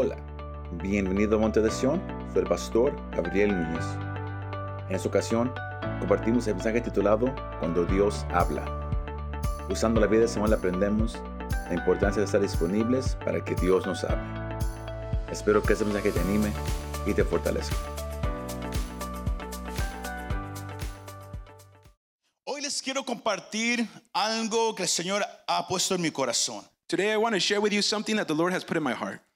Hola, bienvenido a Monte de Sion, soy el pastor Gabriel Núñez. En esta ocasión compartimos el mensaje titulado Cuando Dios habla. Usando la vida de Samuel aprendemos la importancia de estar disponibles para que Dios nos hable. Espero que este mensaje te anime y te fortalezca. Hoy les quiero compartir algo que el Señor ha puesto en mi corazón. Today, I want to share with you something that the Lord has put in my heart.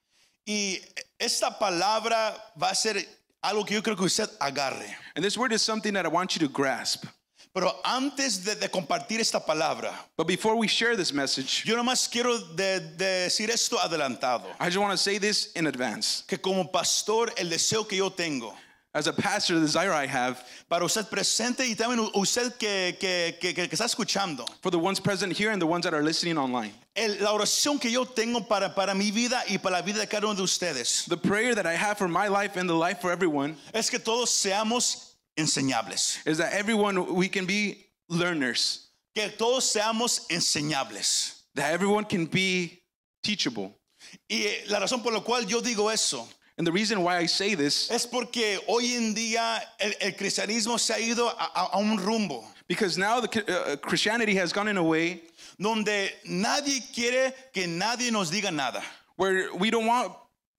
Y esta palabra va a ser algo que yo creo que usted agarre. And this word is something that I want you to grasp. Pero antes de, de compartir esta palabra, But before we share this message, yo nomás quiero de- de decir esto adelantado. I just want to say this in advance. Que como pastor, el deseo que yo tengo As a pastor, the desire I have para usted presente y también usted que, que, que, que- está escuchando, for the ones present here and the ones that are listening online, el- la oración que yo tengo para, para mi vida y para la vida de cada uno de ustedes, the prayer that I have for my life and the life for everyone es que todos seamos enseñables. is that everyone, we can be learners, Que todos seamos enseñables. that everyone can be teachable. Y eh, la razón por la cual yo digo eso And the reason why I say this, es porque hoy en día el, el cristianismo se ha ido a, a- a un rumbo because now the uh, Christianity has gone in a way donde nadie quiere que nadie nos diga nada. where we don't want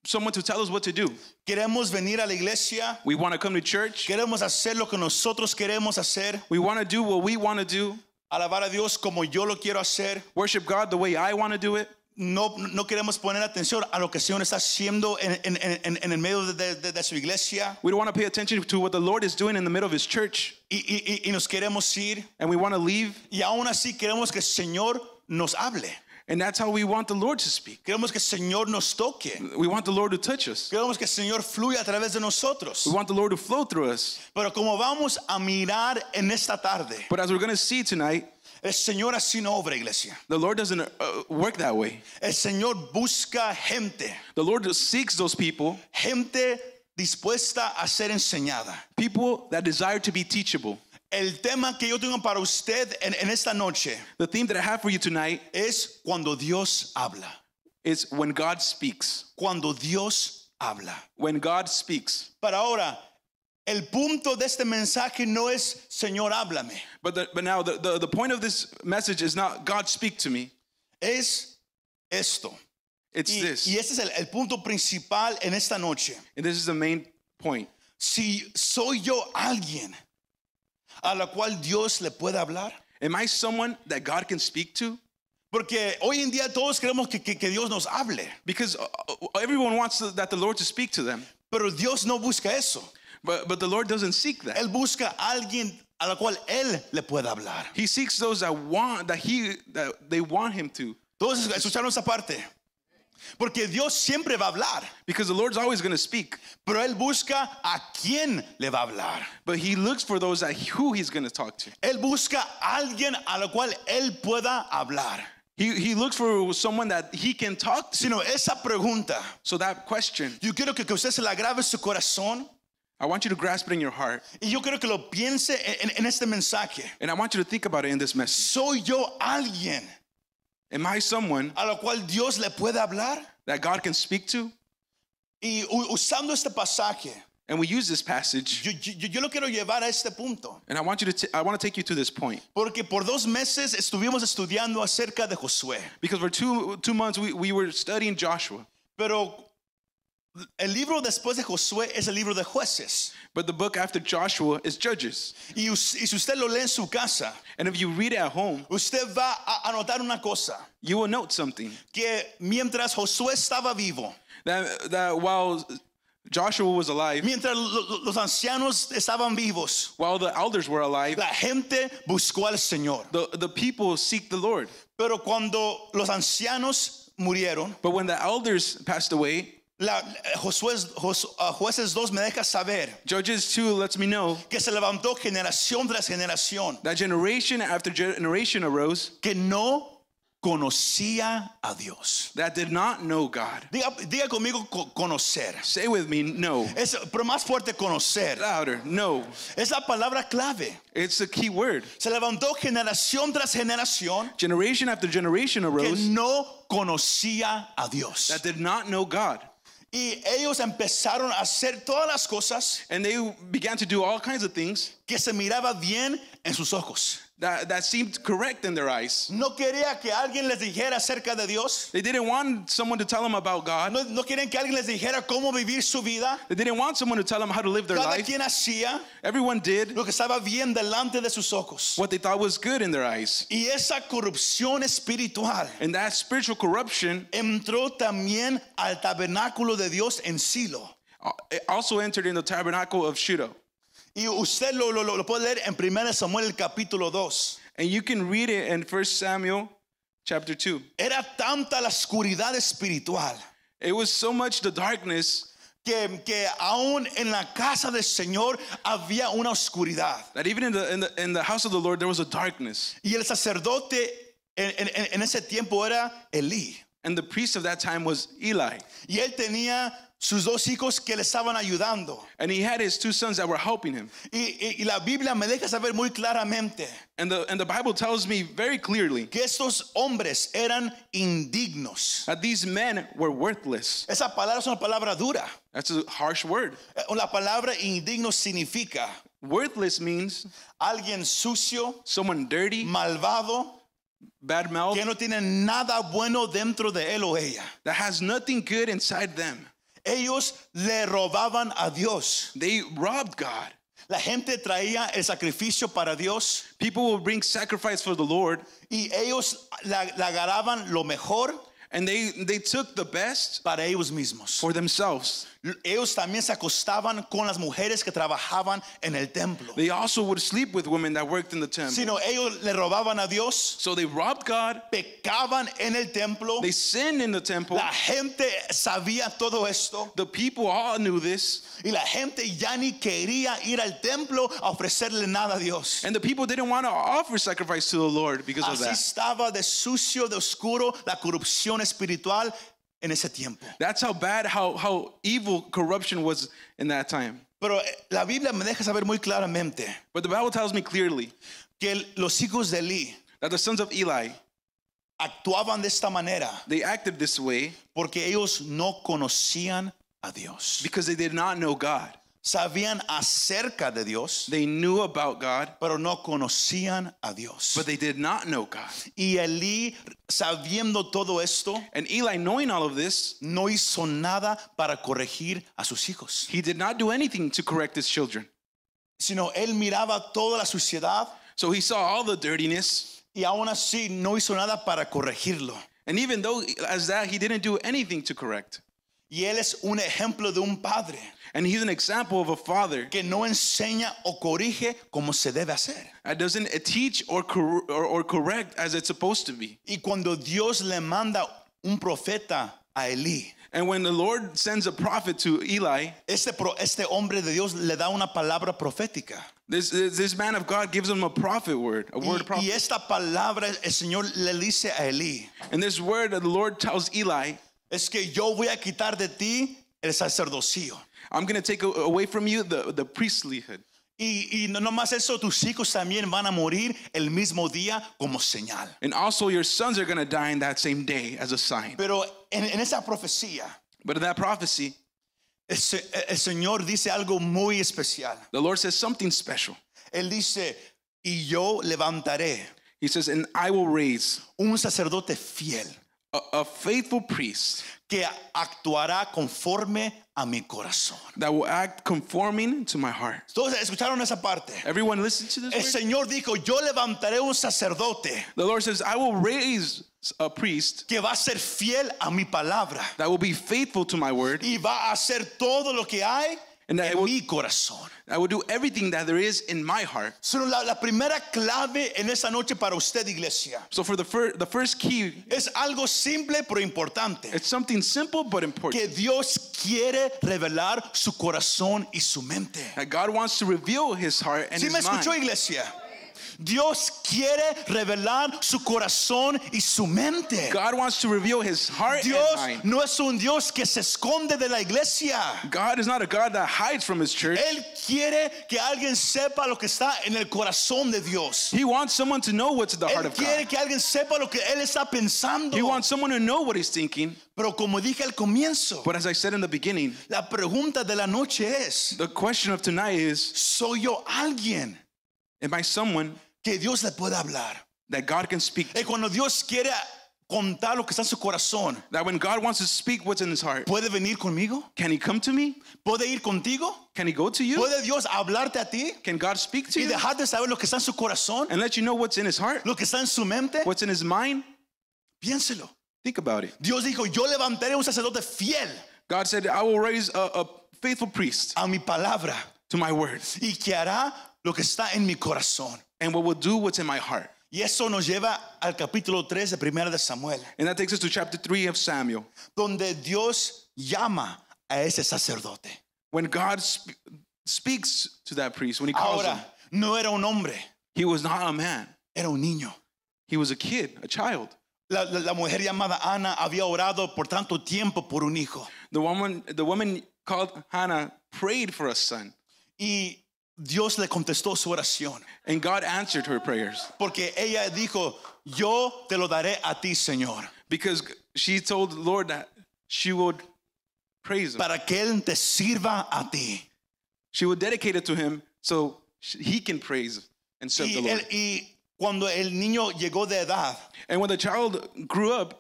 someone to tell us what to do. Queremos venir a la iglesia, We want to come to church. queremos hacer lo que nosotros queremos hacer, We want to do what we want to do, alabar a Dios como yo lo quiero hacer. worship God the way I want to do it. No, no queremos poner atención a lo que el Señor está haciendo en, en- en- en el medio de, de- de su iglesia We don't want to pay attention to what the Lord is doing in the middle of His church, y, y- y- nos queremos ir and we want to leave, y aún así queremos que el Señor nos hable. and that's how we want the Lord to speak. Queremos que el Señor nos toque. We want the Lord to touch us. Queremos que el Señor fluya a través de nosotros. We want the Lord to flow through us. Pero como vamos a mirar en esta tarde, But as we're going to see tonight, el Señor así no obra, iglesia. the Lord doesn't uh, work that way. El Señor busca gente, The Lord seeks those people, gente dispuesta a ser enseñada. people that desire to be teachable. El tema que yo tengo para usted en, en esta noche The theme that I have for you tonight es cuando Dios habla. is when God speaks. Cuando Dios habla. When God speaks. Para ahora, el punto de este mensaje no es Señor, háblame. But, the, but now, the, the, the point of this message is not God speak to me, Es esto. it's Y, this. y este es el, el punto principal en esta noche. And this is the main point. Si soy yo alguien a la cual Dios le puede hablar. Am I someone that God can speak to? Porque hoy en día todos queremos que, que- que Dios nos hable, Because uh, uh, everyone wants that the Lord to speak to them, pero Dios no busca eso. But, but the Lord doesn't seek that. Él busca a alguien a la cual Él le puede hablar. He seeks those that want that he that they want him to. Todos escucharon esa parte. Porque Dios siempre va a hablar, Because the Lord's always going to speak, pero Él busca a quién le va a hablar. but he looks for those that who he's going to talk to. Él busca a alguien a la cual Él pueda hablar. He, he looks for someone that he can talk to. Sino esa pregunta, So that question, yo quiero que, usted se la grabe su corazón I want you to grasp it in your heart, y yo quiero que lo piense en, en- este mensaje. and I want you to think about it in this message. ¿Soy yo alguien Am I someone a la cual Dios le puede hablar? that God can speak to? Y u- usando este pasaje, And we use this passage, yo, yo- yo lo quiero llevar a este punto. and I want you to t- I want to take you to this point Porque por dos meses estuvimos estudiando acerca de Josué. because for two two months we, we were studying Joshua, Pero el libro después de Josué es el libro de jueces. but the book after Joshua is Judges. Y, y si usted lo lee en su casa, And if you read it at home, usted va a anotar una cosa, you will note something que mientras Josué estaba vivo, that that while Joshua was alive, mientras lo- lo- los ancianos estaban vivos, while the elders were alive, la gente buscó al Señor. the, the people seek the Lord. Pero cuando los ancianos murieron, But when the elders passed away, la, Josué, Jos- ah, jueces 2 me deja saber Judges 2 lets me know que se levantó generación tras generación that generation after generation arose que no conocía a Dios. that did not know God. Diga, diga conmigo co- conocer. Say with me, no. Es, pero más fuerte conocer. Louder, no. Es la palabra clave. It's a key word. Se levantó generación tras generación Generation after generation que arose no conocía a Dios. that did not know God. Y ellos empezaron a hacer todas las cosas And they began to do all kinds of things que se miraba bien en sus ojos. That, that seemed correct in their eyes. No quería que alguien les dijera acerca de Dios. They didn't want someone to tell them about God. No, no quieren que alguien les dijera cómo vivir su vida. They didn't want someone to tell them how to live their Cada life. quien hacía Everyone did lo que estaba bien delante de sus ojos. what they thought was good in their eyes. Y esa corrupción espiritual And that spiritual corruption entró también al tabernáculo de Dios en Silo. uh, it also entered in the tabernacle of Shiloh. Y usted lo, lo, lo puede leer en 1 Samuel el capítulo 2. And you can read it in 1 Samuel chapter 2. Era tanta la oscuridad espiritual It was so much the darkness que, que aún en la casa del Señor había una oscuridad. that even in the, in the, in the house of the Lord, there was a darkness. Y el sacerdote en, en- en ese tiempo era Elí. And the priest of that time was Eli. Y él tenía sus dos hijos que le estaban ayudando. And he had his two sons that were helping him. Y, y- y la Biblia me deja saber muy claramente And the, and the Bible tells me very clearly que estos hombres eran indignos. that these men were worthless. Esa palabra es una palabra dura. That's a harsh word. Eh, La palabra indigno significa Worthless means alguien sucio, someone dirty, malvado, bad mouth, que no tiene nada bueno dentro de él o ella. that has nothing good inside them. Ellos le robaban a Dios. They robbed God. La gente traía el sacrificio para Dios People will bring sacrifice for the Lord, y ellos la, la agarraban lo mejor and they, they took the best para ellos mismos. for themselves. Ellos también se acostaban con las mujeres que trabajaban en el templo. They also would sleep with women that worked in the temple. Sino ellos le robaban a Dios, So they robbed God, pecaban en el templo. they sinned in the temple. La gente sabía todo esto The people all knew this, y la gente ya ni quería ir al templo a ofrecerle nada a Dios. and the people didn't want to offer sacrifice to the Lord because of Así that. estaba de sucio, de oscuro la corrupción espiritual en ese tiempo. That's how bad, how, how evil corruption was in that time. Pero eh, la Biblia me deja saber muy claramente But the Bible tells me clearly que el- los hijos de Elí that the sons of Eli, actuaban de esta manera they acted this way porque ellos no conocían a Dios. because they did not know God. Sabían acerca de Dios, They knew about God, pero no conocían a Dios. but they did not know God. Y Elí, sabiendo todo esto, And Eli, knowing all of this, no hizo nada para corregir a sus hijos, he did not do anything to correct his children. sino él miraba toda la suciedad So he saw all the dirtiness, y aún así no hizo nada para corregirlo. and even though as that, he didn't do anything to correct. Y él es un ejemplo de un padre And he's an example of a father que no enseña o corrige como se debe hacer. that doesn't teach or, cor- or, or correct as it's supposed to be. Y cuando Dios le manda un profeta a Elí, And when the Lord sends a prophet to Eli, este, pro- este hombre de Dios le da una palabra profética. this, this man of God gives him a prophet word, a word of Y, y prophet. esta palabra el Señor le dice a Elí, And this word that the Lord tells Eli, es que yo voy a quitar de ti el sacerdocio. I'm going to take away from you the, the priestlyhood. Y, y no nomás eso, tus hijos también van a morir el mismo día como señal. And also your sons are going to die in that same day as a sign. Pero en, en esa profecía, But in that prophecy, el, Se- el Señor dice algo muy especial. the Lord says something special. Él dice, y yo levantaré He says, And I will raise un sacerdote fiel a, a faithful priest que actuará conforme a mi corazón. that will act conforming to my heart. Todos escucharon esa parte. Everyone listen to El this. word? Señor dijo, yo levantaré un sacerdote The Lord says, I will raise a priest que va a ser fiel a mi palabra that will be faithful to my word, y va a hacer todo lo que hay And en will- mi corazón. that will do everything that there is in my heart. Solo la, la primera clave en esta noche para usted, iglesia, So for the first, the first key, es algo simple pero importante. it's something simple but Que important. Dios quiere revelar su corazón y su mente. That God wants to reveal His heart and ¿Sí me His escuchó, mind. iglesia? Dios quiere revelar su corazón y su mente. God wants to reveal his heart Dios and mind. no es un Dios que se esconde de la iglesia. God is not a God that hides from his church. Él quiere que alguien sepa lo que está en el corazón de Dios. He wants someone to know what's in the heart Él of quiere God. que alguien sepa lo que él está pensando. He wants someone to know what he's thinking. Pero como dije al comienzo, But as I said in the beginning, la pregunta de la noche es, the question of tonight is ¿soy yo alguien Am I someone que Dios le puede hablar? that God can speak Y cuando Dios quiere contar lo que está en su corazón, That when God wants to speak what's in his heart, ¿puede venir conmigo? can he come to me? ¿Puede ir contigo? Can he go to you? ¿Puede Dios hablarte a ti? Can God speak to Y you dejarte saber lo que está en su corazón, and let you know what's in his heart? lo que está en su mente. What's in his mind? Piénselo. Think about it. Dios dijo, yo levantaré un sacerdote fiel God said, I will raise a, a faithful priest a mi palabra to my word y que hará lo que está en mi corazón. and what will do what's in my heart. Y eso nos lleva al capítulo 3 de Primera de Samuel, And that takes us to chapter 3 of Samuel. donde Dios llama a ese sacerdote. When God sp- speaks to that priest, when he calls him, Ahora, no era un hombre, he was not a man. era un niño. He was a kid, a child. La, la- la mujer llamada Ana había orado por tanto tiempo por un hijo. The woman, the woman called Hannah prayed for a son, Y Dios le contestó su oración. and God answered her prayers Porque ella dijo, yo te lo daré a ti, Señor, because she told the Lord that she would praise him. para que Él te sirva a ti. She would dedicate it to him so he can praise and serve Y, the Lord. él- y cuando el niño llegó de edad, And when the child grew up,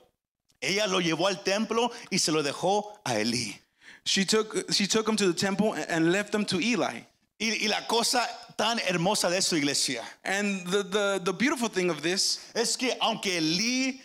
ella lo llevó al templo y se lo dejó a Elí. she took she took him to the temple and- and left him to Eli. Y, y la cosa tan hermosa de su iglesia. And the, the, the beautiful thing of this, es que aunque Elí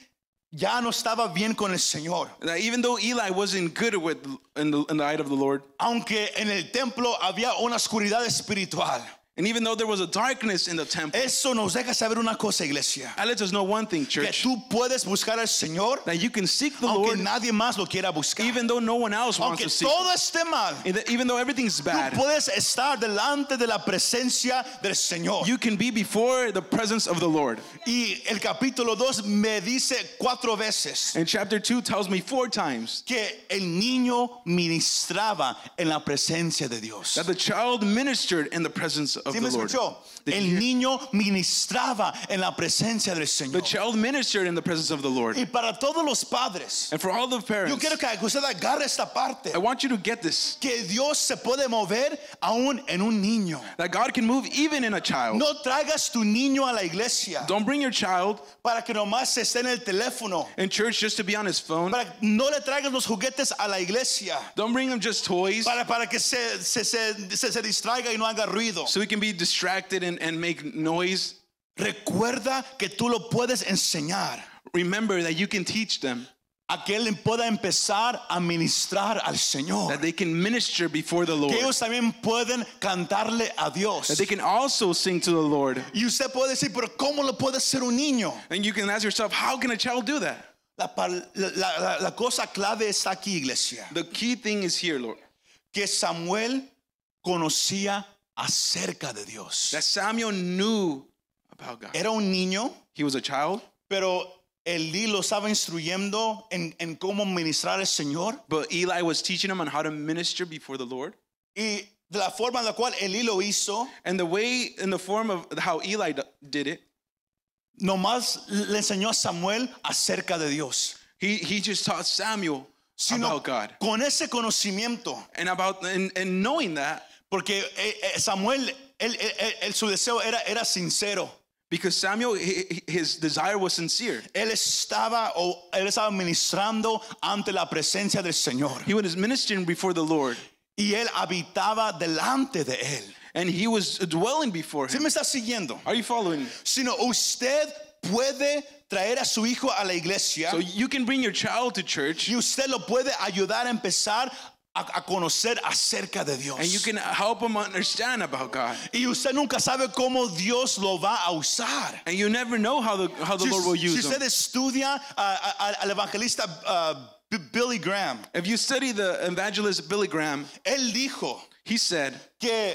ya no estaba bien con el Señor, that even though Eli wasn't good with in the, in the eye of the Lord, aunque en el templo había una oscuridad espiritual, and even though there was a darkness in the temple, eso nos deja saber una cosa, iglesia, that lets us know one thing, que church, tú puedes buscar al Señor that you can seek the aunque Lord nadie más lo quiera buscar. even though no one else wants Aunque to seek. todo esté mal, Even though everything's tú bad, puedes estar delante de la presencia del Señor. you can be before the presence of the Lord. Y el capítulo 2 me dice cuatro veces And chapter 2 tells me four times que el niño ministraba en la presencia de Dios. that the child ministered in the presence of ¿Sí me the escuchó? El niño ministraba en la presencia del The Señor. child ministered in the presence of the Lord. Y para todos los padres, And for all the yo parents, quiero que usted agarre esta parte, I want you to get this que Dios se puede mover aún en un niño. that God can move even in a child. No traigas tu niño a la iglesia Don't bring your child para que nomás esté en el teléfono. in church just to be on his phone. Para, no le traigas los juguetes a la iglesia Don't bring him just toys para, para que se, se, se, se- se distraiga y no haga ruido. so he can be distracted and, and make noise. Recuerda que tú lo puedes enseñar Remember that you can teach them, a que él pueda empezar a ministrar al Señor. that they can minister before the Lord, Que ellos también pueden cantarle a Dios. that they can also sing to the Lord. Y usted puede decir, pero ¿cómo lo puede hacer un niño? And you can ask yourself, how can a child do that? La, la- la- la cosa clave está aquí, iglesia. The key thing is here, Lord, Que Samuel conocía acerca de Dios. that Samuel knew about God. Era un niño, He was a child, pero Elí lo estaba instruyendo en, en cómo ministrar al Señor. but Eli was teaching him on how to minister before the Lord. Y de la forma en la cual Elí lo hizo, And the way, in the form of how Eli d- did it, nomás le enseñó a Samuel acerca de Dios. he, he just taught Samuel Sino about God. con ese conocimiento, And about and, and knowing that, porque eh, eh, Samuel, él, él- él- su deseo era, era sincero. because Samuel, his desire was sincere. Él estaba, o él estaba ministrando ante la presencia del Señor. He was ministering before the Lord, Y él habitaba delante de él. and he was dwelling before ¿Sí him. me está siguiendo? Are you following? me? Sino usted puede traer a su hijo a la iglesia So you can bring your child to church, y usted lo puede ayudar a empezar a, conocer acerca de Dios. and you can help him understand about God. y usted nunca sabe cómo Dios lo va a usar. And you never know how the how the Si, Lord will si use usted him. estudia ah, al evangelista B- Billy Graham, If you study the evangelist Billy Graham, él dijo he said que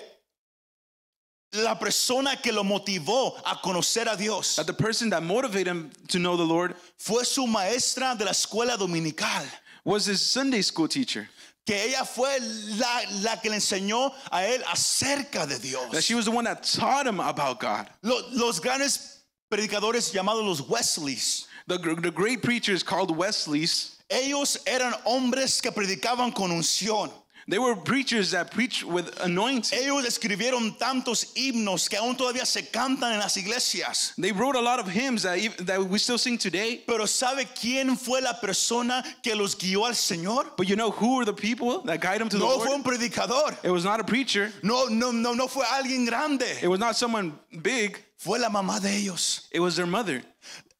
la persona que lo motivó a conocer a Dios that the person that motivated him to know the Lord fue su maestra de la escuela dominical. was his Sunday school teacher. Que ella fue la, la que le enseñó a él acerca de That Dios. she was the one that taught him about God. Lo- los grandes predicadores llamados los Wesleys, The, gr- the great preachers called Wesley's, ellos eran hombres que predicaban con unción. They were preachers that preached with anointing. Ellos escribieron tantos himnos que aún todavía se cantan en las iglesias. They wrote a lot of hymns that, that we still sing today. Pero ¿sabe quién fue la persona que los guió al Señor? But you know who were the people that guided them to the No fue Lord? un predicador. It was not a preacher. No, no, no, no fue alguien It was not someone big. Fue la mamá de ellos. It was their mother.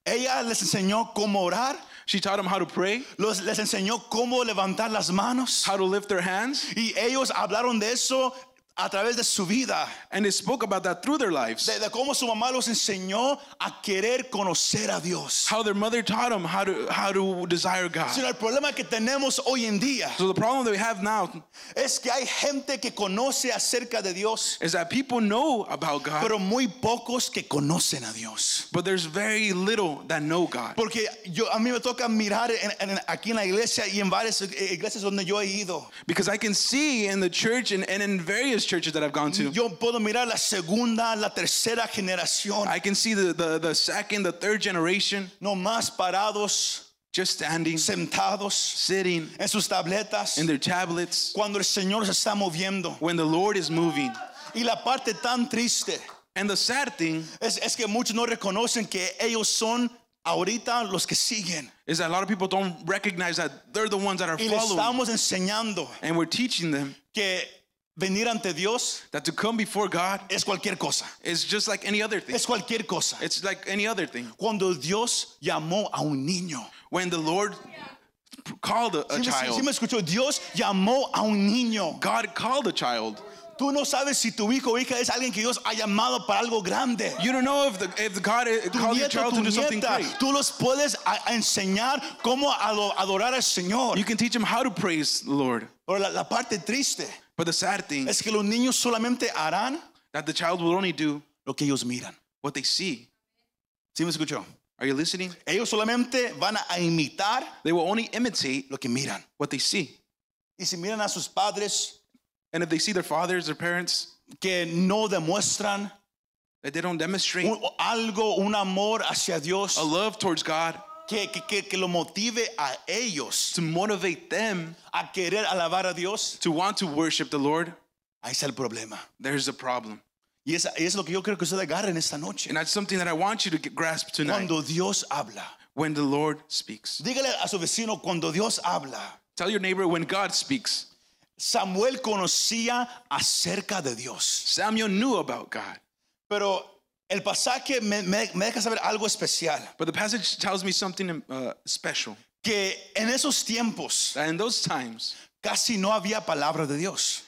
Ella les enseñó cómo orar, She taught them how to pray, los- les enseñó cómo levantar las manos. how to lift their hands, Y ellos hablaron de eso a través de su vida. and they spoke about that through their lives. De, de cómo su mamá los enseñó a querer conocer a Dios. How their mother taught them how to how to desire God. Sino el problema que tenemos hoy en día So the problem that we have now es que hay gente que conoce acerca de Dios, is that people know about God, pero muy pocos que conocen a Dios. but there's very little that know God. Porque yo, a mí me toca mirar en- en- aquí en la iglesia y en varias iglesias donde yo he ido. Because I can see in the church and, and in various churches that I've gone to, Yo puedo mirar la segunda, la tercera generación, I can see the, the, the second, the third generation no más parados, just standing, sentados sitting en sus tabletas, in their tablets cuando el Señor se está moviendo. when the Lord is moving. Y la parte tan triste And the sad thing es, es que muchos no reconocen que ellos son ahorita los que siguen. is that a lot of people don't recognize that they're the ones that are Y following. estamos enseñando And we're teaching them que venir ante Dios that to come before God es cualquier cosa. is just like any other thing. Es cualquier cosa. It's like any other thing. Cuando Dios llamó a un niño. When the Lord called a, a ¿Sí me- child, sí me escuchó? Dios llamó a un niño. God called a child. Tú no sabes si tu hijo o hija es alguien que Dios ha llamado para algo grande. You don't know if the if God called your child to do something great. tú los puedes a- a enseñar cómo ado- adorar al Señor. You can teach them how to praise the Lord. Pero la, la parte triste But the sad thing es que los niños solamente harán that the child will only do lo que ellos miran. what they see. ¿Sí me escuchó? Are you listening? Ellos solamente van a imitar They will only imitate lo que miran. what they see. Y si miran a sus padres And if they see their fathers, their parents, que no demuestran that they don't demonstrate un- algo, un amor hacia Dios, a love towards God que, que, que, lo motive a ellos to motivate them a querer alabar a Dios, to want to worship the Lord, ahí está el problema. there's a problem. Y es, es lo que yo creo que usted agarren esta noche. And that's something that I want you to grasp tonight Cuando Dios habla. when the Lord speaks. Dígale a su vecino cuando Dios habla. Tell your neighbor when God speaks. Samuel conocía acerca de Dios. Samuel knew about God. Pero el pasaje me, me- me deja saber algo especial. But the passage tells me something uh, special. Que en esos tiempos That in those times, casi no había palabra de Dios.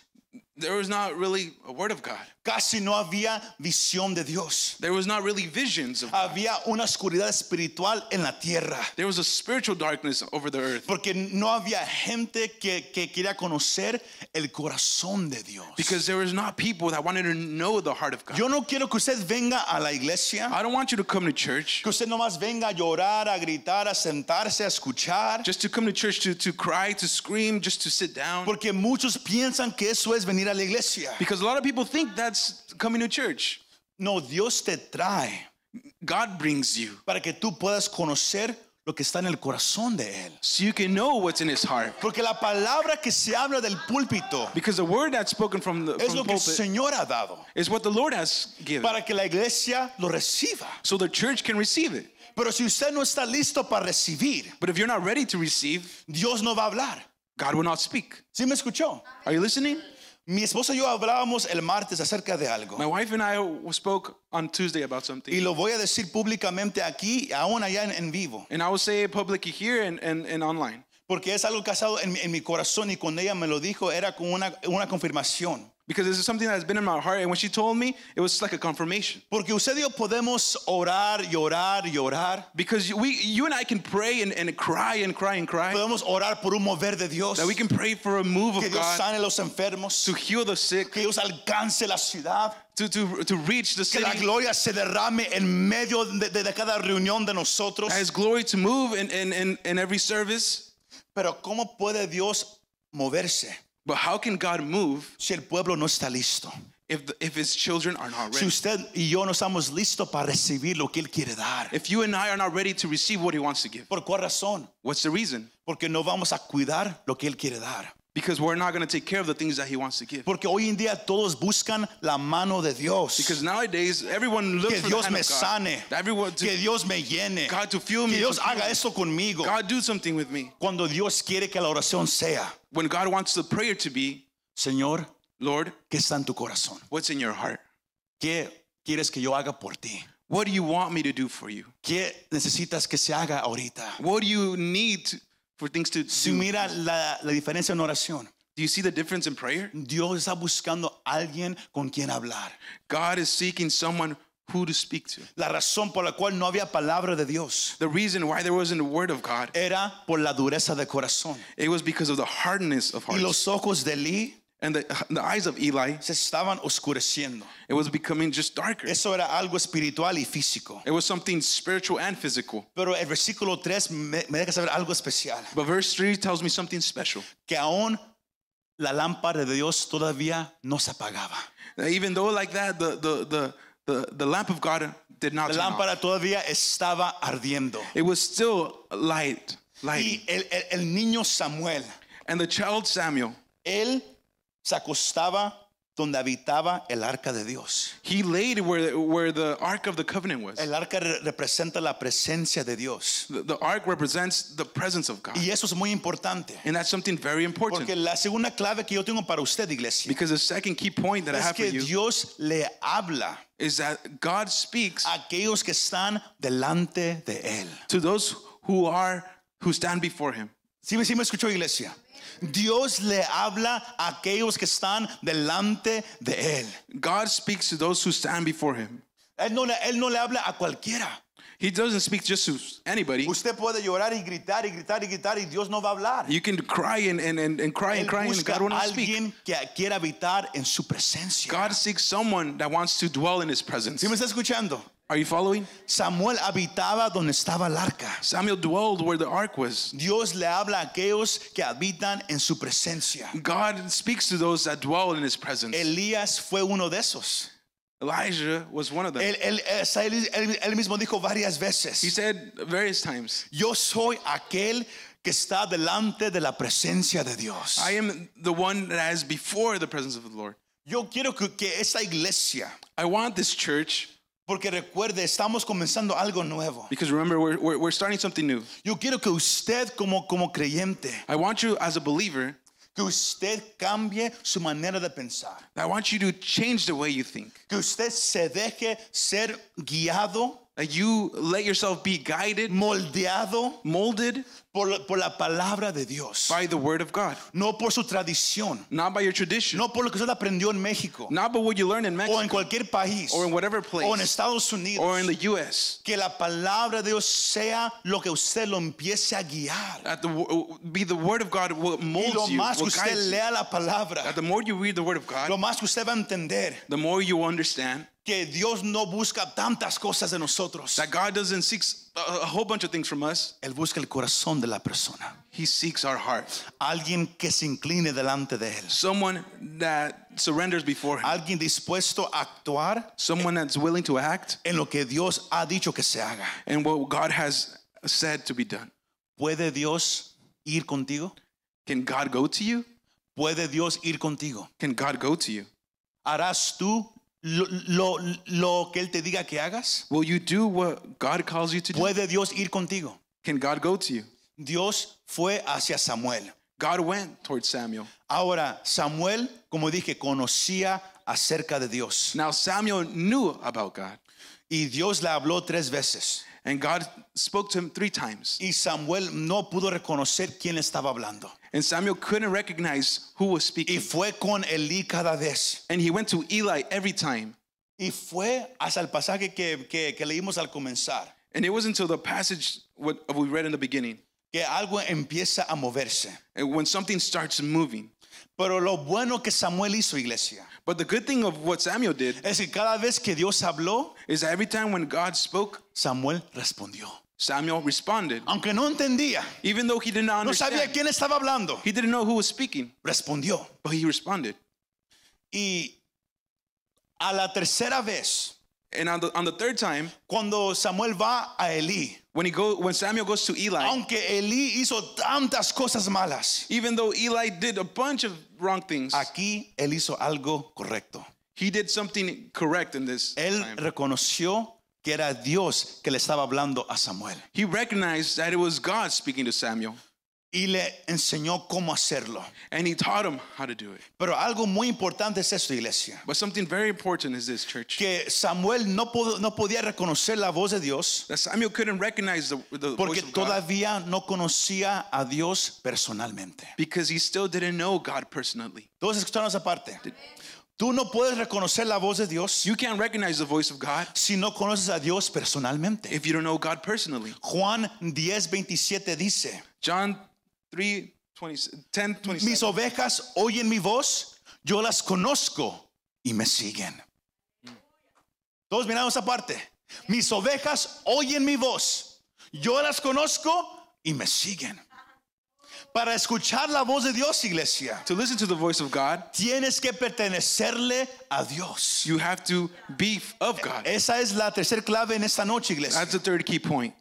There was not really a word of God. Casi no había visión de Dios. There was not really visions of God. Había una oscuridad espiritual en la tierra. There was a spiritual darkness over the earth Porque no había gente que, que quería conocer el corazón de Dios. because there was not people that wanted to know the heart of God. Yo no quiero que usted venga a la iglesia, I don't want you to come to church que usted nomás venga a llorar, a gritar, a sentarse, a escuchar. just to come to church to, to cry, to scream, just to sit down. Porque muchos piensan que eso es venir a la iglesia. Because a lot of people think that's coming to church. No, Dios te trae God brings you para que tú puedas conocer lo que está en el corazón de Él. so you can know what's in his heart. Porque la palabra que se habla del púlpito Because the word that's spoken from the, es from lo the que el pulpit Señor ha dado is what the Lord has given. para que la iglesia lo reciba. So the church can receive it. Pero si usted no está listo para recibir, But if you're not ready to receive, Dios no va a hablar. God will not speak. ¿Sí me escuchó? Are you listening? Mi esposa y yo hablábamos el martes acerca de algo. My wife and I spoke on Tuesday about Y something. lo voy a decir públicamente aquí, aún allá en, en vivo. And I will say it publicly here and, and, and online. Porque es algo casado en, en mi corazón y cuando ella me lo dijo era como una, una confirmación. Because this is something that has been in my heart. And when she told me, it was like a confirmation. Porque usted y yo podemos orar y orar y orar. Because we, you and I can pray and, and cry and cry and cry. Podemos orar por un mover de Dios. That we can pray for a move Que of Dios God sane los enfermos. to heal the sick, Que Dios alcance la ciudad. to, to, to reach the city. Que la gloria se derrame en medio de, de- cada reunión de nosotros. His glory to move in, in, in, in every service. Pero ¿cómo puede Dios moverse But how can God move si el pueblo no está listo? if, the, if his children are not Si ready? usted y yo no estamos listos para recibir lo que Él quiere dar. If you and I are not ready to receive what he wants to give, ¿Por cuál razón? what's the reason? Porque no vamos a cuidar lo que Él quiere dar. Because we're not going to take care of the things that he wants to give. Porque hoy en día todos buscan la mano de Dios. Because nowadays everyone looks que for Dios the hand me of God. sane. Everyone to, Que Dios me llene. God to fuel Que. Dios haga me. esto conmigo. God do something with me. Cuando Dios quiere que la oración sea, When God wants the prayer to be, Señor, Lord, ¿qué está en tu corazón? what's in your heart? ¿Qué quieres que yo haga por ti? What do you want me to do for you? ¿Qué necesitas que se haga ahorita? What do you need to, for things to Si do? mira la, la diferencia en oración, Do you see the difference in prayer? Dios está buscando a alguien con quien hablar. God is seeking someone who to speak to. La razón por la cual no había palabra de Dios The reason why there wasn't a word of God, era por la dureza de corazón. it was because of the hardness of Y heart. los ojos de Elí And the, the eyes of Eli, se estaban oscureciendo. it was becoming just darker. Eso era algo espiritual y físico. It was something spiritual and physical. Pero el versículo 3 me, me deja saber algo especial. But verse 3 tells me something special. Que aún la lámpara de Dios todavía no se apagaba. Even though like that, the, the, the, the, the lamp of God did not La lámpara todavía estaba ardiendo. It was still light, light. Y el, el- el niño Samuel, And the child Samuel, él se acostaba donde habitaba el arca de Dios. he laid where, where the ark of the covenant was. El arca re- representa la presencia de Dios. The, the ark represents the presence of God. Y eso es muy importante. And that's something very important. Porque la segunda clave que yo tengo para usted, iglesia, Because the second key point that I es have for que you Dios le habla is that God speaks a aquellos que están delante de Él. to those who are who stand before him. ¿Sí, me- sí me escuchó, iglesia? Dios le habla a aquellos que están delante de Él. God speaks to those who stand before him. Él no, él no le habla a cualquiera. He doesn't speak just to anybody. Usted puede llorar y gritar y gritar y gritar y Dios no va a hablar. You can cry and, and, and, and cry and cry and God will not speak. alguien que quiera habitar en su presencia. God seeks someone that wants to dwell in his presence. ¿Sí me está escuchando? Are you following? Samuel habitaba donde estaba el arca. Samuel dwelled where the ark was. Dios le habla a aquellos que habitan en su presencia. God speaks to those that dwell in his presence. Elías fue uno de esos. Elijah was one of them. Él, él- eh, él- él- él mismo dijo varias He said various times, yo soy aquel que está delante de la presencia de Dios. I am the one that is before the presence of the Lord. Yo quiero que, que esta iglesia, I want this church, porque recuerde, estamos comenzando algo nuevo. because remember, we're, we're, we're starting something new. Yo quiero que usted como, como creyente, I want you as a believer, que usted cambie su manera de pensar. I want you to change the way you think. Que usted se deje ser guiado, you let yourself be guided, moldeado molded por, por la palabra de Dios. by the word of God. No por su tradición, Not by your tradition, no por lo que usted aprendió en México not by what you learn in o en Mexico cualquier país or in whatever o en place Estados Unidos. or in the U.S. Que la palabra de Dios sea lo que usted lo empiece a guiar. That the be the word of God will Y mold lo you, más que usted you. lea la palabra, That the more you read the word of lo God, más que usted va a entender the more you understand que Dios no busca tantas cosas de nosotros. that God doesn't seek a, whole bunch of things from us. Él busca el corazón de la persona. He seeks our heart. Alguien que se incline delante de Él. Someone that surrenders before Him. Alguien dispuesto a actuar Someone that's willing to act en lo que Dios ha dicho que se haga. and what God has said to be done. ¿Puede Dios ir contigo? Can God go to you? ¿Puede Dios ir contigo? Can God go to you? ¿Harás tú lo, lo- lo que Él te diga que hagas? Will you do what God calls you to do? ¿Puede Dios ir contigo? Can God go to you? Dios fue hacia Samuel. God went towards Samuel. Ahora, Samuel, como dije, conocía acerca de Dios. Now Samuel knew about God, Y Dios le habló tres veces. and God spoke to him three times. Y Samuel no pudo reconocer quién estaba hablando. And Samuel couldn't recognize who was Y speaking. fue con Elí cada vez. And he went to Eli every time. Y fue hasta el pasaje que, que, que leímos al comenzar. And it wasn't until the passage what we read in the beginning. Que algo empieza a moverse. And when something starts moving. Pero lo bueno que Samuel hizo, iglesia, But the good thing of what Samuel did es que cada vez que Dios habló, is that every time when God spoke, Samuel respondió. Samuel responded. Aunque no entendía, Even though he did not no sabía understand, quién estaba hablando, he didn't know who was speaking, respondió. but he responded. Y a la tercera vez, And on the, on the third time, cuando Samuel va a Elí, when he go when Samuel goes to Eli, aunque Elí hizo tantas cosas malas, even though Eli did a bunch of wrong things, aquí él hizo algo correcto. he did something correct in this Él time. reconoció que era Dios que le estaba hablando a Samuel He recognized that it was God speaking to Samuel, y le enseñó cómo hacerlo. and he taught him how to do it. Pero algo muy importante es esto, iglesia. But something very important is this, church. Que Samuel no, pod- no podía reconocer la voz de Dios That Samuel couldn't recognize the, the porque voice of God todavía no conocía a Dios personalmente. because he still didn't know God personally. Todos escucharon esa parte. Tú no puedes reconocer la voz de Dios You can't recognize the voice of God si no conoces a Dios personalmente. if you don't know God personally. Juan 10, 27 dice, John 3, 20, 10, 27. mis ovejas oyen mi voz, yo las conozco y me siguen. Todos miramos esa parte. Mis ovejas oyen mi voz, yo las conozco y me siguen. Para escuchar la voz de Dios, iglesia, To listen to the voice of God, tienes que pertenecerle a Dios. you have to be of God. Esa es la tercera clave en esta noche, iglesia. That's the third key point.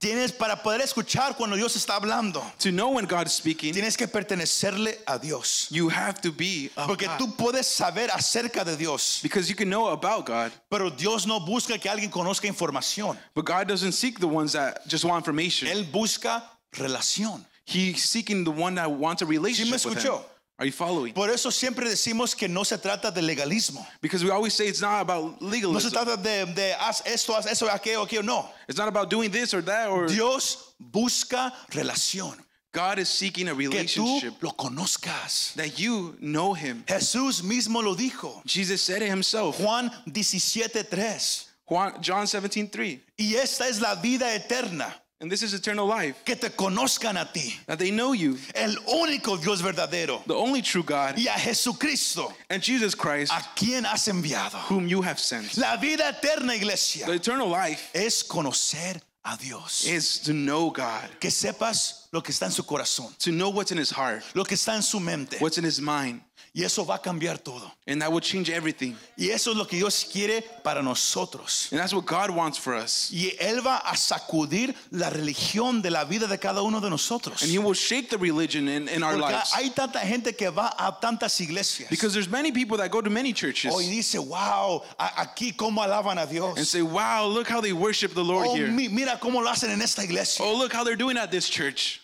Tienes para poder escuchar cuando Dios está hablando, To know when God is speaking, tienes que pertenecerle a Dios. you have to be of Porque God. tú puedes saber acerca de Dios, Because you can know about God, pero Dios no busca que alguien conozca información. but God doesn't seek the ones that just want information. Él busca relación. He's seeking the one that wants a relationship with him. escuchó? Are you following? Por eso siempre decimos que no se trata de legalismo. Because we always say it's not about No se legalism. trata de, de haz esto, haz eso, aquello, aquello. No. It's not about doing this or that or Dios busca relación. God is seeking a Que tú relationship lo conozcas. that you know him. Jesús mismo lo dijo. Jesus said it himself. Juan 17:3. Juan, John 17, 3. Y esta es la vida eterna. And this is eternal life. Que te conozcan a ti. That they know you, El único Dios verdadero. the only true God, Y a Jesucristo. and Jesus Christ, A quien has enviado. whom you have sent. La vida eterna, iglesia. The eternal life Es conocer a Dios. is to know God, Que sepas lo que está en su corazón. to know what's in his heart, Lo que está en su mente. what's in his mind. Y eso va a cambiar todo. And that will change everything. Y eso es lo que Dios quiere para nosotros. And that's what God wants for us. Y Él va a sacudir la religión de la vida de cada uno de nosotros. And he will shake the religion in, in our Porque lives. hay tanta gente que va a tantas iglesias. Because there's many people that go to many churches Hoy dice, wow, aquí cómo alaban a and say, wow, look how they worship the Lord Oh, here. mira cómo lo hacen en esta iglesia. Oh, look how they're doing at this church.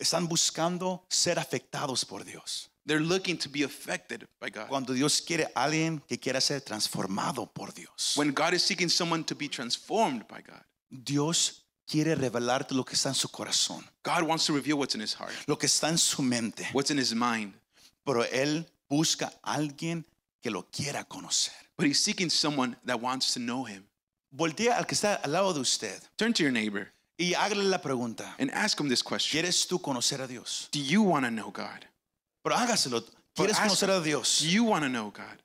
Están buscando ser afectados por Dios. They're looking to be affected by God. Cuando Dios quiere a alguien que quiera ser transformado por Dios. When God is seeking someone to be transformed by God, Dios quiere revelarte lo que está en su corazón, God wants to reveal what's in his heart, lo que está en su mente. what's in his mind. Pero Él busca a alguien que lo quiera conocer. But he's seeking someone that wants to know him. Voltea al que está al lado de usted Turn to your neighbor y hágale la pregunta. and ask him this question ¿Quieres tú conocer a Dios? Do you want to know God? Pero hágaselo. ¿Quieres ask conocer a Dios? Do you want to know God?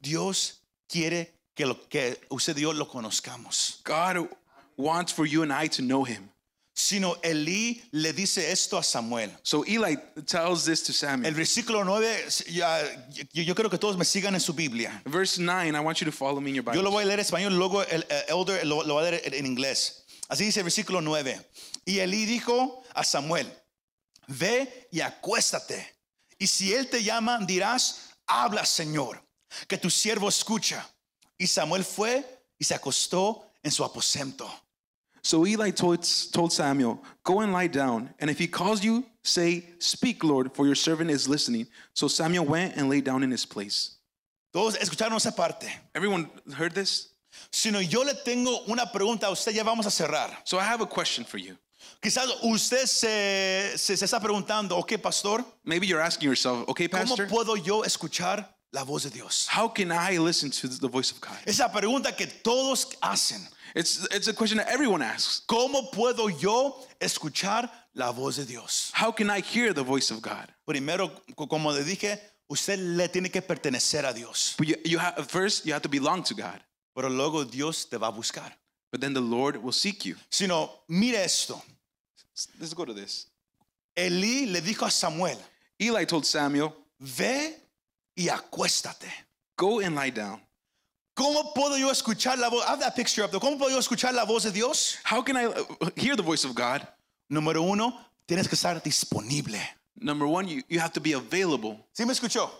Dios quiere que, lo, que usted yo lo conozcamos. God wants for you and I to know him. Sino Elí le dice esto a Samuel. So Eli tells this to El Samuel. versículo 9, ya- yo, yo quiero que todos me sigan en su Biblia. Verse 9, I want you to follow me in your Yo lo Bible. voy a leer en español, luego el elder lo, lo va a leer en, en inglés. Así dice el versículo 9. Y Elí dijo a Samuel, ve y acuéstate. Y si él te llama, dirás, habla Señor, que tu siervo escucha. Y Samuel fue y se acostó en su aposento. So Eli told, told Samuel, Go and lie down, and if he calls you, say, Speak, Lord, for your servant is listening. So Samuel went and lay down in his place. Todos escucharon esa parte. Everyone heard this? Sino yo le tengo una pregunta a usted, ya vamos a cerrar. So I have a question for you. Quizás usted se, se, se está preguntando, ok, pastor, Maybe you're asking yourself, okay, pastor. ¿cómo puedo yo escuchar la voz de Dios? how can I listen to the voice of God? Esa pregunta que todos hacen. It's, it's a question that everyone asks. ¿Cómo puedo yo escuchar la voz de Dios? How can I hear the voice of God? Primero, co- como le dije, usted le tiene que pertenecer a Dios. But you, you have, first, you have to belong to God. Pero luego Dios te va a buscar. But then the Lord will seek you. Sino, mire esto. Let's go to this. Elí le dijo a Samuel, Eli told Samuel, ve y acuéstate. Go and lie down. ¿Cómo puedo yo escuchar la voz? Have that picture up there. ¿Cómo puedo yo escuchar la voz de Dios? How can I uh, hear the voice of God? Número uno, tienes que estar disponible. Number one, you, you have to be available. ¿Sí me escuchó?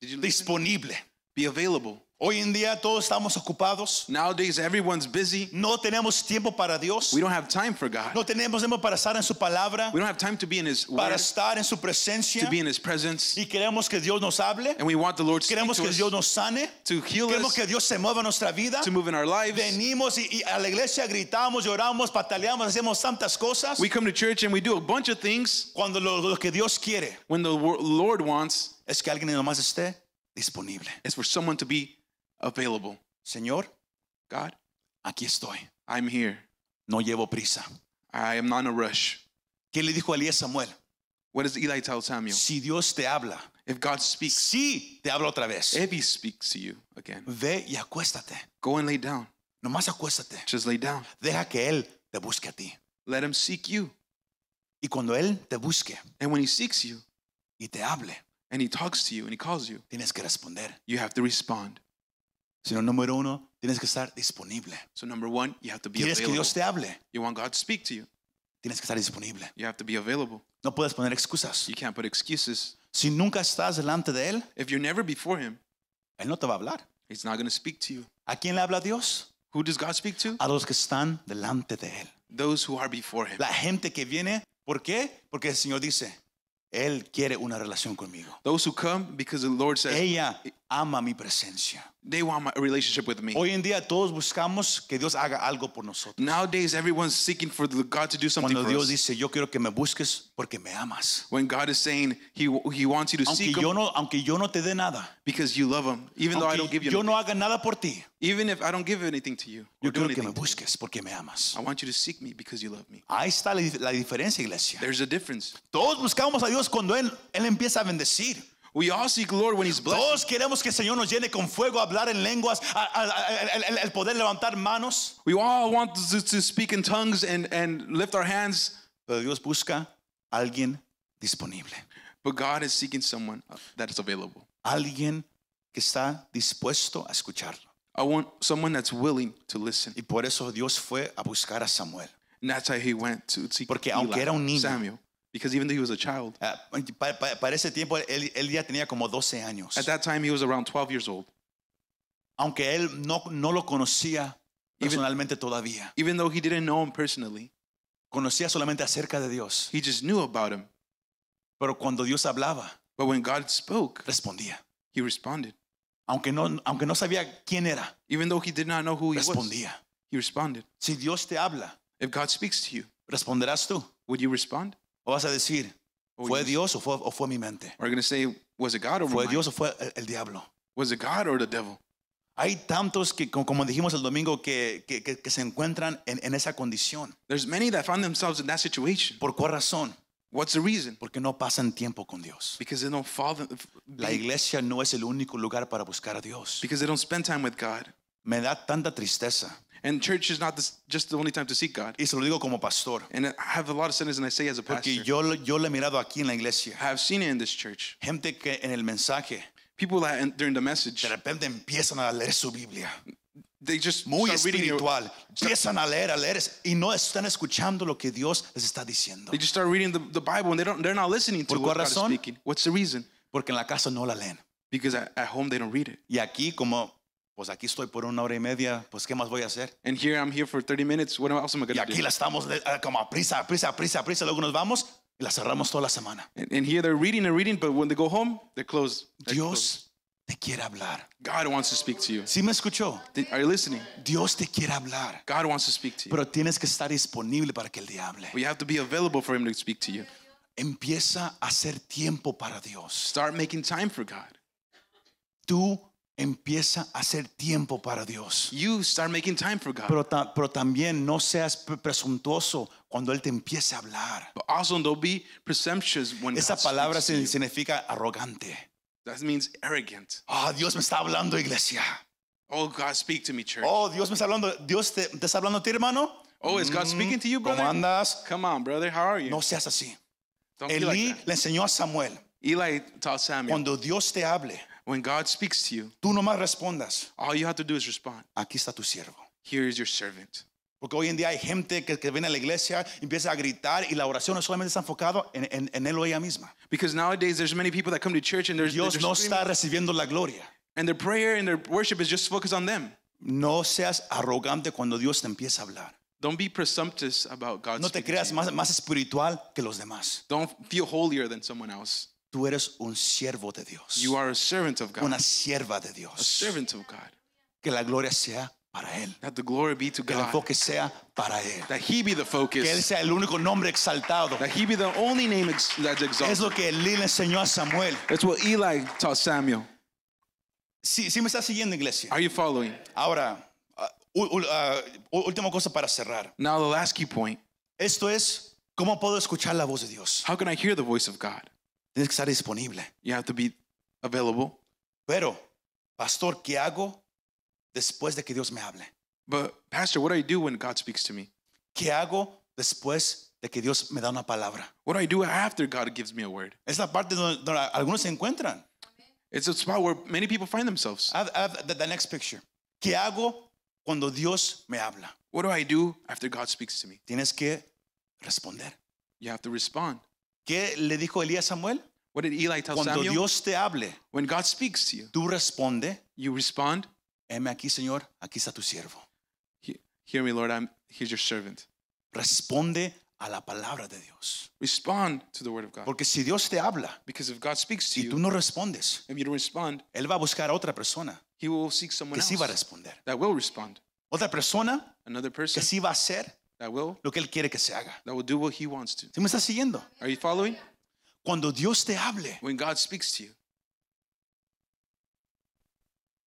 Did you listen? Disponible. Be available. Hoy en día todos estamos ocupados. Nowadays, everyone's busy. No tenemos tiempo para Dios. We don't have time for God. No tenemos tiempo para estar en su palabra, We don't have time to be in His para Word, estar en su presencia. to be in His presence. Y queremos que Dios nos hable. And we want the Lord Queremos to que us, Dios nos sane. to heal Queremos us, que Dios se mueva en nuestra vida. to move in our lives. Venimos y, y a la iglesia gritamos, lloramos, pataleamos, hacemos tantas cosas. We come to church and we do a bunch of things Cuando lo, lo que Dios quiere when the Lord wants es que alguien nomás esté disponible. is for someone to be available. Señor, God, aquí estoy. I'm here. No llevo prisa. I am not in a rush. ¿Qué le dijo Elías Samuel? What does Eli tell Samuel? Si Dios te habla, If God speaks, sí te habla otra vez. if He speaks to you again, Ve y acuéstate. go and lay down. Nomás acuéstate. Just lay down. Deja que Él te busque a ti. Let Him seek you. Y cuando Él te busque And when He seeks you y te hable, and He talks to you and He calls you, tienes que responder. you have to respond. Sino número uno, tienes que estar disponible. So, number one, you have to be ¿Quieres que available. Dios te hable? You want God to speak to you, Tienes que estar disponible. you have to be available. No puedes poner excusas. You can't put excuses. Si nunca estás delante de Él, If you're never before Him, Él no te va a hablar. He's not going to speak to you. ¿A quién le habla Dios? Who does God speak to? A los que están delante de Él. Those who are before Him. La gente que viene, ¿por qué? Porque el Señor dice, Él quiere una relación conmigo. Those who come because the Lord says Ella ama mi presencia. They want my, a relationship with me. Hoy en día todos buscamos que Dios haga algo por nosotros. Nowadays, everyone's seeking for God to do something Cuando for Dios us. dice, yo quiero que me busques porque me amas. When God is saying He He wants you to Aunque seek yo Him no, aunque yo no te dé nada, because you love Him, even though I don't give you, yo anything, no haga nada por ti, even if I don't give anything to you, yo quiero que me busques porque me amas. I want you to seek me because you love me. Ahí está la, la diferencia, iglesia. There's a difference. Todos buscamos a Dios cuando Él, Él empieza a bendecir. We all seek Lord when He's blessed. Todos queremos que el Señor nos llene con fuego, hablar en lenguas, a- a- a- el, poder levantar manos. We all want to, to speak in tongues and, and lift our hands, Pero Dios busca a alguien disponible. but God is seeking someone uh, that is available. Alguien que está dispuesto a escucharlo. I want someone that's willing to listen. Y por eso Dios fue a buscar a Samuel. And that's why he went to seek Porque aunque Eli, era un niño. Samuel. Because even though he was a child, Ah, pa- pa- para ese tiempo él, él ya tenía como 12 años. at that time he was around 12 years old. Aunque él no, no lo conocía personalmente todavía. Even though he didn't know him personally, Conocía solamente acerca de Dios. he just knew about him. Pero cuando Dios hablaba, But when God spoke, respondía. he responded. Aunque no, aunque no sabía quién era, Even though he did not know who he was, respondía. he responded. Si Dios te habla, If God speaks to you, ¿responderás tú? would you respond? ¿O vas a decir, Or fue Dios o fue, o fue mi mente? Are you going to say, was it God or ¿Fue mine? Dios o fue el, el diablo? Was it God or the devil? Hay tantos que, como, como dijimos el domingo, que, que- que- que se encuentran en, en esa condición. There's many that find themselves in that situation. ¿Por cuál razón? What's the reason? Porque no pasan tiempo con Dios. Because they don't follow, La iglesia no es el único lugar para buscar a Dios. because they don't spend time with God. Me da tanta tristeza. And church is not this, just the only time to seek God. Y se lo digo como pastor. And I have a lot of sinners, and I say as a pastor, Porque yo, yo lo he mirado aquí en la iglesia. I have seen it in this church. Gente que en el mensaje People that in- during the message, de repente empiezan a leer su Biblia. they just Muy start reading your- espiritual. Empiezan a leer, a leer. Y no están escuchando lo que Dios les está diciendo. They just start reading the, the Bible and they don't they're not listening to ¿Por what God is speaking. What's the reason? Porque en la casa no la leen. Because at, at home they don't read it. Y aquí como, pues aquí estoy por una hora y media, pues ¿qué más voy a hacer? And here I'm here for 30 minutes. What else am I Y gonna aquí do? la estamos le- ah, como a prisa, prisa, prisa, prisa. Luego nos vamos y la cerramos toda la semana. And, and here they're reading and reading, but when they go home, they're closed. They're closed. Dios te quiere hablar. God wants to speak to you. ¿Sí me escuchó? Are you listening? Dios te quiere hablar. God wants to speak to you. Pero tienes que estar disponible para que Él te hable. But you have to be available for Him to speak to you. Empieza a hacer tiempo para Dios. Start making time for God. Tú empieza a hacer tiempo para Dios. You start making time for God. Pero, ta- pero también no seas pre- presuntuoso cuando Él te empiece a hablar. But also don't be presumptuous when Esa God palabra speaks to you. significa arrogante. That means arrogant. Ah, Dios me está hablando, iglesia. Oh, God, speak to me, church. Oh, Dios me está hablando. Dios te, te está hablando a ti, hermano. Oh, is God speaking to you, ¿Cómo brother? andas? Come on, brother. How are you? No seas así. Don't be like Elí that. le enseñó a Samuel. Eli taught Samuel, Cuando Dios te hable, when God speaks to you, tú nomás respondas. all you have to do is respond. Aquí está tu siervo. Here is your servant. Porque hoy en día hay gente que, que viene a la iglesia, empieza a gritar y la oración no solamente está enfocada en, en- en él o ella misma. Because nowadays there's many people that come to church and there's Dios no está recibiendo la gloria. and their prayer and their worship is just focused on them. No seas arrogante cuando Dios te empieza a hablar. Don't be presumptuous about God. No te creas más, más espiritual que los demás. Don't feel holier than someone else. Tú eres un siervo de Dios. You are a servant of God. Una sierva de a Dios. servant of God. Que la gloria sea para Él. That the glory be to Que el God. enfoque sea para Él. That He be the Que Él focus. sea el único nombre exaltado. That He be the only name ex- that's Es exalted. lo que Elí le enseñó a Samuel. That's what Eli taught Samuel. Sí, sí me está siguiendo, iglesia. Are you following? Ahora, ah, u- u- ah, u- última cosa para cerrar. Now the last key point. Esto es, ¿cómo puedo escuchar la voz de Dios? How can I hear the voice of God? Tienes que estar disponible. You have to be available. Pero, pastor, ¿qué hago después de que Dios me hable? But Pastor, what do I do when God speaks to me? ¿Qué hago después de que Dios me da una palabra? What do I do after God gives me a word? Es la parte donde, donde algunos se encuentran. It's a spot where many people find themselves. I have- I have the, the next picture. ¿Qué hago cuando Dios me habla? What do I do after God speaks to me? Tienes que responder. You have to respond. ¿Qué le dijo Elías a Samuel? What did Eli tell Cuando Samuel? Dios te hable, When God speaks to you, tú responde. you respond. Heme aquí, Señor, aquí está tu siervo. "He- Hear me, Lord. I'm here's your servant. Responde a la palabra de Dios. Respond to the word of God. Porque si Dios te habla Because if God speaks to y tú you, no respondes, if you don't respond, Él va a buscar a otra persona He will seek someone que sí va a else responder. that will respond. Otra persona Another que person sí va a hacer that will lo que Él quiere que se haga. that will do what He wants to. ¿Sí me estás siguiendo? Are you following? Cuando Dios te hable, When God speaks to you,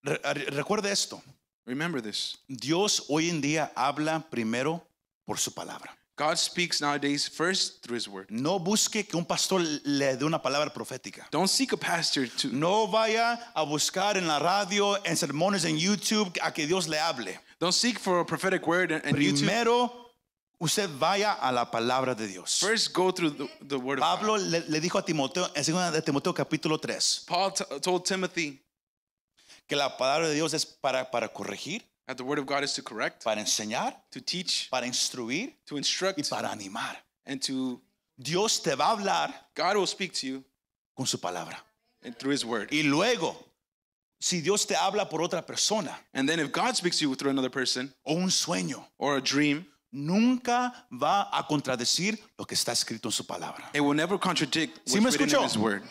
re- re- recuerda esto. remember this. Dios hoy en día habla primero por su palabra. God speaks nowadays first through His word. No busque que un pastor le dé una palabra profética. Don't seek a pastor to. No vaya a buscar en la radio, en sermones en YouTube, a que Dios le hable. Don't seek for a prophetic word and, and YouTube. Primero, usted vaya a la palabra de Dios. First, go through the, the word of Pablo God. le, le dijo a Timoteo, en 2 de Timoteo capítulo 3, Paul told Timothy que la palabra de Dios es para, para corregir, that the word of God is to correct, para enseñar, to teach, para instruir to y instruct, para animar. and to. Dios te va a hablar God will speak to you con su palabra. and through His word. Y luego, si Dios te habla por otra persona And then if God speaks to you through another person o un sueño, or a dream, nunca va a contradecir lo que está escrito en su palabra. it will never contradict ¿Sí what's me written escuchó? in His word.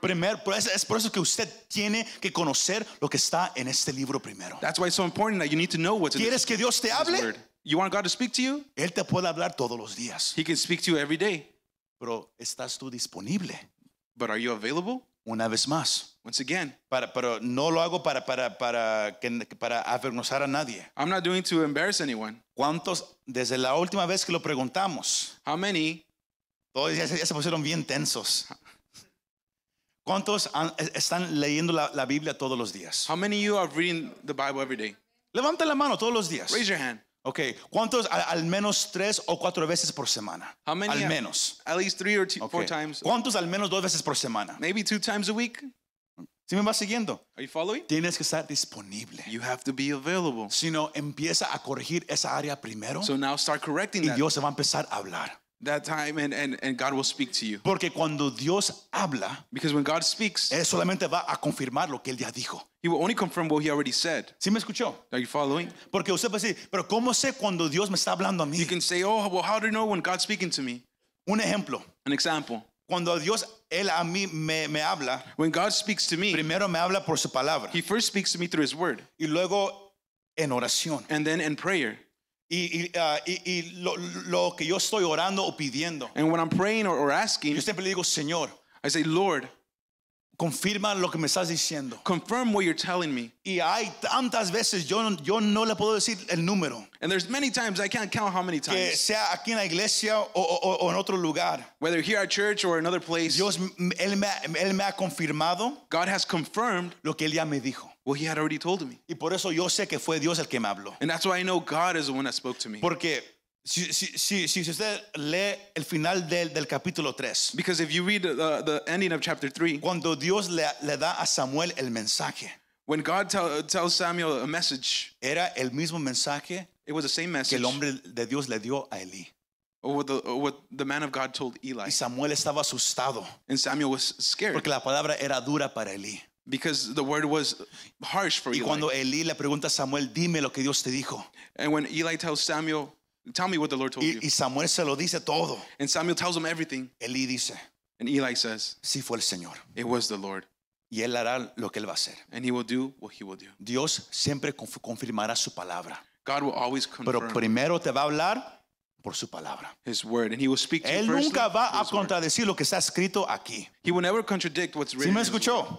Primer, por eso- es por eso que usted tiene que conocer lo que está en este libro primero. That's why it's so important that you need to know what's in ¿Quieres this, que Dios te hable? word. You want God to speak to you? Él te puede hablar todos los días, He can speak to you every day. pero ¿estás tú disponible? But are you available? Una vez más. Once again, Para, pero no lo hago para, para, para, que, para avergonzar a nadie. I'm not doing to embarrass anyone. ¿Cuántos, desde la última vez que lo preguntamos, How many todos ya, se- ya se pusieron bien tensos? ¿Cuántos han- e- están leyendo la, la Biblia todos los días? how many of you are reading the Bible every day? Levanta la mano todos los días. Raise your hand. Ok, ¿cuántos al, al menos tres o cuatro veces por semana? How many? Al menos. At least three or two, four times. ¿Cuántos al menos dos veces por semana? Maybe two times a week. ¿Sí me vas siguiendo? Are you following? Tienes que estar disponible. You have to be available. Si no, empieza a corregir esa área primero So now start correcting y that, Dios se va a empezar a hablar. That time and, and, and God will speak to you. Porque cuando Dios habla, Because when God speaks, Él solamente va a confirmar lo que Él ya dijo. He will only confirm what He already said. ¿Sí me escuchó? Are you following? Porque usted puede decir, pero ¿cómo sé cuando Dios me está hablando a mí? You can say, Oh, well, how do you know when God's speaking to me? Un ejemplo. An example. cuando Dios, Él a mí me, me habla, When God speaks to me, primero me habla por su palabra He first speaks to me through His word y luego en oración. and then in prayer. Y, y, ah, y- y lo, lo que yo estoy orando o pidiendo, And when I'm praying or, or asking, yo siempre le digo, Señor, I say, Lord, confirma lo que me estás diciendo. confirm what you're telling me. Y hay tantas veces, yo, no- yo no le puedo decir el número, And there's many times I can't count how many que times, sea aquí en la iglesia o, o- o en otro lugar. whether here at church or another place, Dios, él me, él me ha confirmado God has confirmed lo que Él ya me dijo. What He had already told me. Y por eso yo sé que fue Dios el que me habló. And that's why I know God is the one that spoke to me. Porque si, si, si, si usted lee el final del, del capítulo 3, Because if you read the, the ending of chapter 3, cuando Dios le, le da a Samuel el mensaje, when God tell, tells Samuel a message, era el mismo mensaje it was the same que message el hombre de Dios le dio a Elí. or what the, or what the man of God told Eli. Y Samuel estaba asustado And Samuel was scared porque la palabra era dura para Elí. Because the word was harsh for Y Eli. cuando Elí le pregunta a Samuel, dime lo que Dios te dijo. And when Eli tells Samuel, Tell me what the Lord told Y, you. y Samuel se lo dice todo. And Samuel tells him everything. Elí dice, And Eli says, sí fue el Señor. It was the Lord. Y él hará lo que él va a hacer. And he will do what he will do. Dios siempre conf- confirmará su palabra. God will always Pero confirm primero te va a hablar por su palabra. his word. And he will speak to you Él firstly nunca va through a his word. contradecir lo que está escrito aquí. He will never contradict what's ¿Sí written. me in his word. escuchó?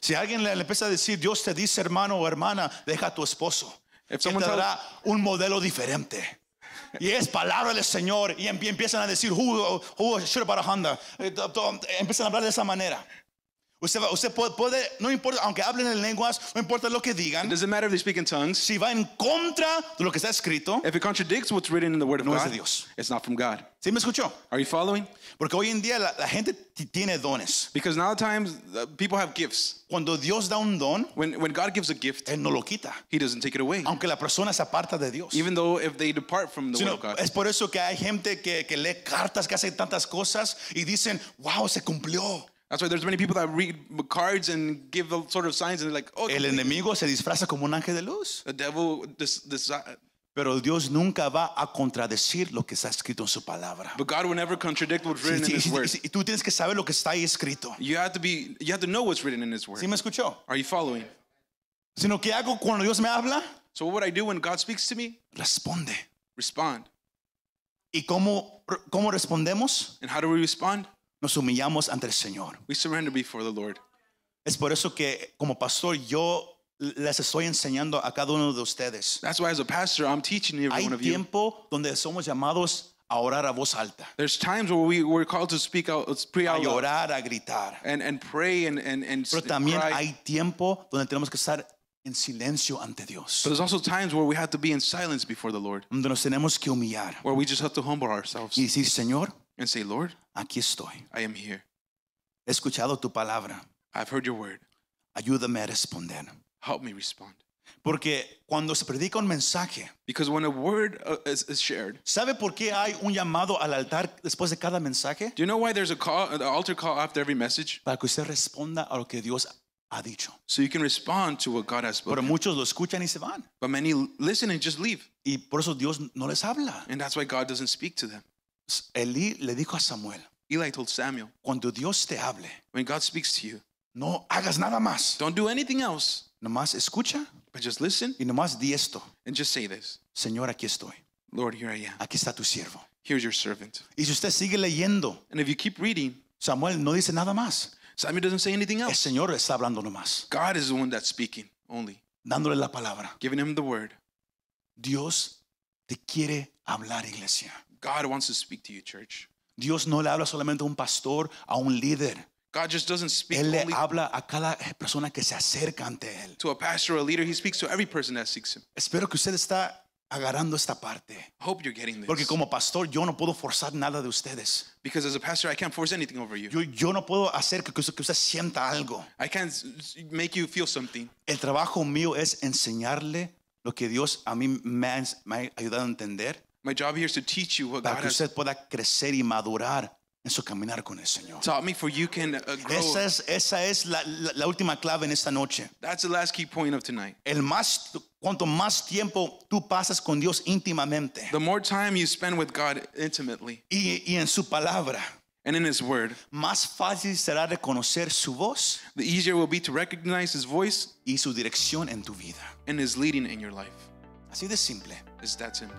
Si alguien le, empieza a decir, Dios te dice, hermano o hermana, deja a tu esposo. Él te dará un modelo diferente. Y es palabra del Señor. Y empie- empiezan a decir, who, who Honda? Empiezan a hablar de esa manera. Usted, va- usted puede, puede- no importa, aunque hablen en lenguas, no importa lo que It digan, doesn't matter if they speak in tongues. si va en contra de lo que está escrito, If it contradicts what's written in the word of No es de God, Dios. it's not from God. ¿sí me escuchó? Are you following? Porque hoy en día la, la gente tiene dones. Because now times uh, people have gifts. Cuando Dios da un don, When when God gives a gift, Él no lo quita. He doesn't take it away. Aunque la persona se aparta de Dios. Even though if they depart from the Sino, word of God. es por eso que hay gente que, que lee cartas, que hace tantas cosas y dicen, wow, se cumplió. That's why there's many people that read cards and give sort of signs and they're like, oh, El enemigo se disfraza como un ángel de luz. the devil, this, this, uh, Pero Dios nunca va a contradecir lo que está escrito en su palabra. but God will never contradict what's written Y, in His word. y tú tienes que saber lo que está ahí escrito. You have to be, you have to know what's written in His word. ¿Sí me escuchó? Are you following? Sino que hago cuando Dios me habla, So what would I do when God speaks to me? responde. Respond. ¿Y cómo, cómo respondemos? And how do we respond? Nos humillamos ante el Señor. We surrender before the Lord. Es por eso que como pastor yo les estoy enseñando a cada uno de ustedes. That's why as a pastor, I'm teaching every Hay one of you. tiempo donde somos llamados a orar a voz alta, There's times where we, we're called to speak out, pray out llorar, a gritar. and, and pray and, and, and Pero también cry. hay tiempo donde tenemos que estar en silencio ante Dios, But there's also times where we have to be in silence before the Lord, donde nos tenemos que humillar where we just have to humble ourselves y decir, Señor, and say, Lord, aquí estoy. I am here. He escuchado tu palabra. I've heard your word. Ayúdame a responder. Help me respond. Porque cuando se predica un mensaje, Because when a word uh, is, is shared, ¿sabe por qué hay un llamado al altar después de cada mensaje? do you know why there's a call, an altar call after every message? Para que usted responda a lo que Dios ha dicho. So you can respond to what God has Pero spoken. muchos lo escuchan y se van. But many listen and just leave. Y por eso Dios no les habla. And that's why God doesn't speak to them. Elí le dijo a Samuel, Eli told Samuel, cuando Dios te hable, when God speaks to you, no hagas nada más. don't do anything else, Nomás escucha but just listen y nomás di esto. and just say this Señor, aquí estoy. Lord, here I am. Aquí está tu siervo. Here's your servant. Y si usted sigue leyendo, And if you keep reading, Samuel no dice nada más. Samuel doesn't say anything El else. Señor está hablando nomás, God is the one that's speaking only, dándole la palabra. giving him the word. Dios te quiere hablar, iglesia. God wants to speak to you, church. Dios no le habla solamente a un pastor, a un líder. God just doesn't speak Él le habla a cada persona que se acerca ante Él. to a pastor or a leader. He speaks to every person that seeks him. Espero que usted está agarrando esta parte. Hope you're getting this. Porque como pastor yo no puedo forzar nada de ustedes. Because as a pastor, I can't force anything over you. Yo, yo no puedo hacer que, que usted, que usted sienta algo. I can't make you feel something. El trabajo mío es enseñarle lo que Dios a mí me ha, me ha ayudado a entender My job here is to teach you what para God que has pueda crecer y madurar en su caminar con el Señor. taught me for you can uh, grow. Esa es, esa es la, la- la última clave en esta noche. That's the last key point of tonight. El más, cuanto más tiempo tú pasas con Dios íntimamente The more time you spend with God intimately y, y en su palabra, and in His Word, más fácil será reconocer su voz the easier it will be to recognize His voice y su dirección en tu vida. and His leading in your life. Así de simple, It's that simple.